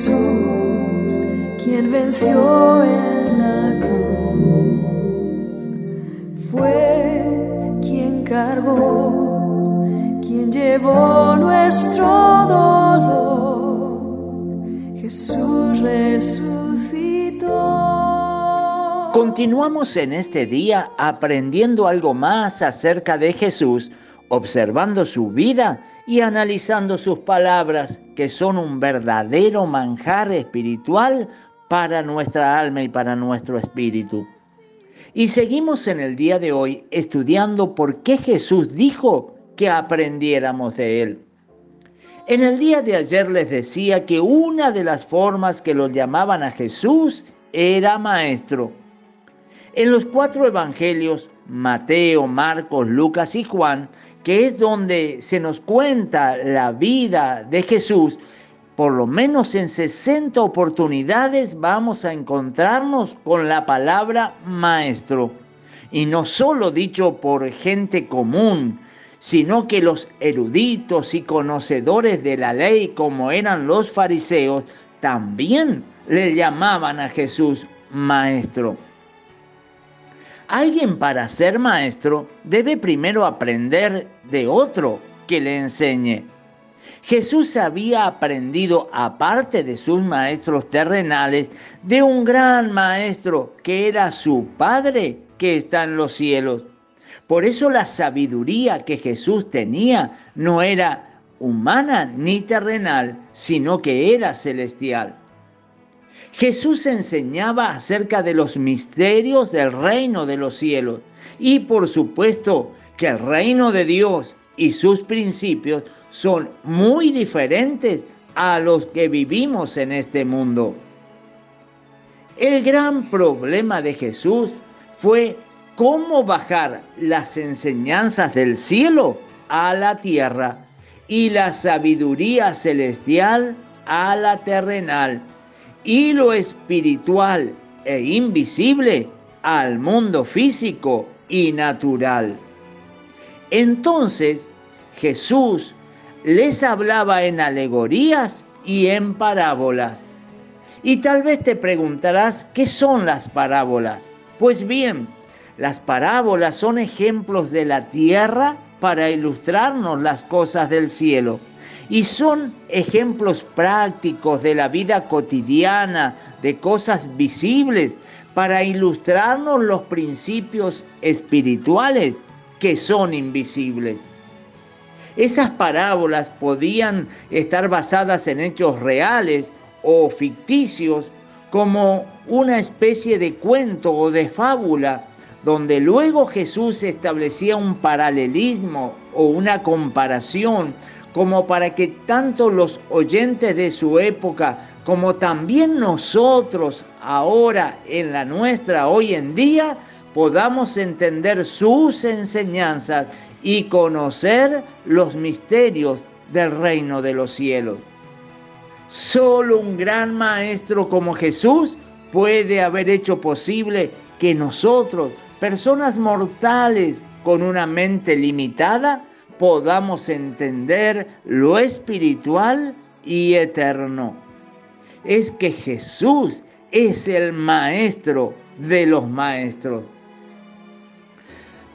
Jesús, quien venció en la cruz, fue quien cargó, quien llevó nuestro dolor. Jesús resucitó. Continuamos en este día aprendiendo algo más acerca de Jesús, observando su vida y analizando sus palabras, que son un verdadero manjar espiritual para nuestra alma y para nuestro espíritu. Y seguimos en el día de hoy estudiando por qué Jesús dijo que aprendiéramos de él. En el día de ayer les decía que una de las formas que lo llamaban a Jesús era maestro. En los cuatro evangelios, Mateo, Marcos, Lucas y Juan, que es donde se nos cuenta la vida de Jesús, por lo menos en 60 oportunidades vamos a encontrarnos con la palabra maestro. Y no solo dicho por gente común, sino que los eruditos y conocedores de la ley, como eran los fariseos, también le llamaban a Jesús maestro. Alguien para ser maestro debe primero aprender de otro que le enseñe. Jesús había aprendido, aparte de sus maestros terrenales, de un gran maestro que era su Padre que está en los cielos. Por eso la sabiduría que Jesús tenía no era humana ni terrenal, sino que era celestial. Jesús enseñaba acerca de los misterios del reino de los cielos y por supuesto que el reino de Dios y sus principios son muy diferentes a los que vivimos en este mundo. El gran problema de Jesús fue cómo bajar las enseñanzas del cielo a la tierra y la sabiduría celestial a la terrenal y lo espiritual e invisible al mundo físico y natural. Entonces Jesús les hablaba en alegorías y en parábolas. Y tal vez te preguntarás, ¿qué son las parábolas? Pues bien, las parábolas son ejemplos de la tierra para ilustrarnos las cosas del cielo y son ejemplos prácticos de la vida cotidiana, de cosas visibles, para ilustrarnos los principios espirituales que son invisibles. Esas parábolas podían estar basadas en hechos reales o ficticios, como una especie de cuento o de fábula, donde luego Jesús establecía un paralelismo o una comparación como para que tanto los oyentes de su época como también nosotros ahora en la nuestra hoy en día podamos entender sus enseñanzas y conocer los misterios del reino de los cielos. Solo un gran maestro como Jesús puede haber hecho posible que nosotros, personas mortales con una mente limitada, podamos entender lo espiritual y eterno. Es que Jesús es el maestro de los maestros.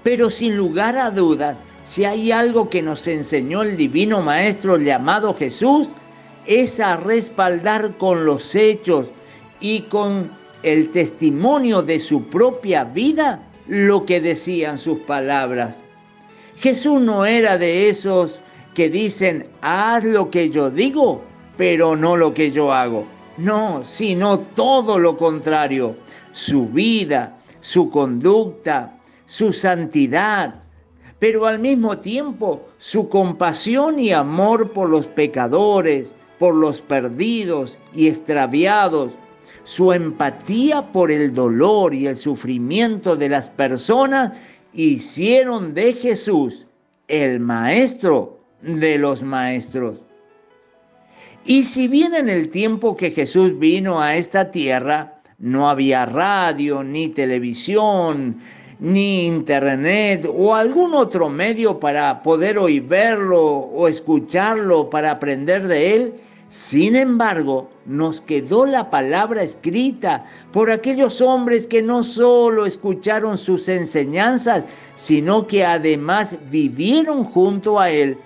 Pero sin lugar a dudas, si hay algo que nos enseñó el divino maestro llamado Jesús, es a respaldar con los hechos y con el testimonio de su propia vida lo que decían sus palabras. Jesús no era de esos que dicen, haz lo que yo digo, pero no lo que yo hago. No, sino todo lo contrario. Su vida, su conducta, su santidad, pero al mismo tiempo su compasión y amor por los pecadores, por los perdidos y extraviados, su empatía por el dolor y el sufrimiento de las personas hicieron de Jesús el maestro de los maestros. Y si bien en el tiempo que Jesús vino a esta tierra, no había radio, ni televisión, ni internet o algún otro medio para poder oír verlo o escucharlo para aprender de él, Sin embargo, nos quedó la palabra escrita por aquellos hombres que no solo escucharon sus enseñanzas, sino que además vivieron junto a Él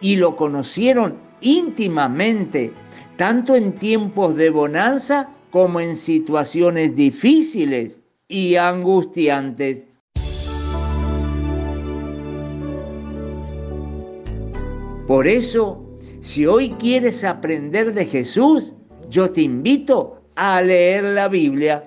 y lo conocieron íntimamente, tanto en tiempos de bonanza como en situaciones difíciles y angustiantes. Por eso, si hoy quieres aprender de Jesús, yo te invito a leer la Biblia,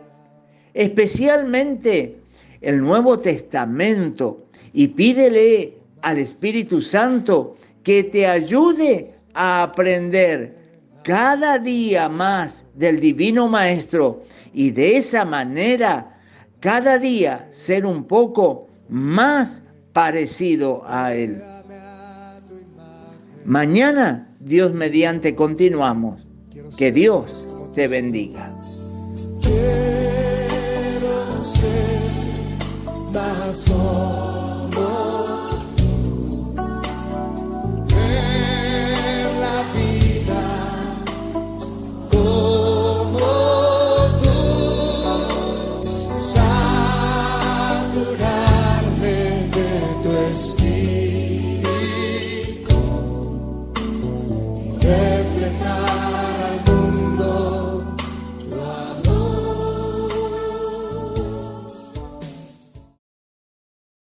especialmente el Nuevo Testamento, y pídele al Espíritu Santo que te ayude a aprender cada día más del Divino Maestro y de esa manera cada día ser un poco más parecido a Él. Mañana, Dios mediante, continuamos. Que Dios te bendiga.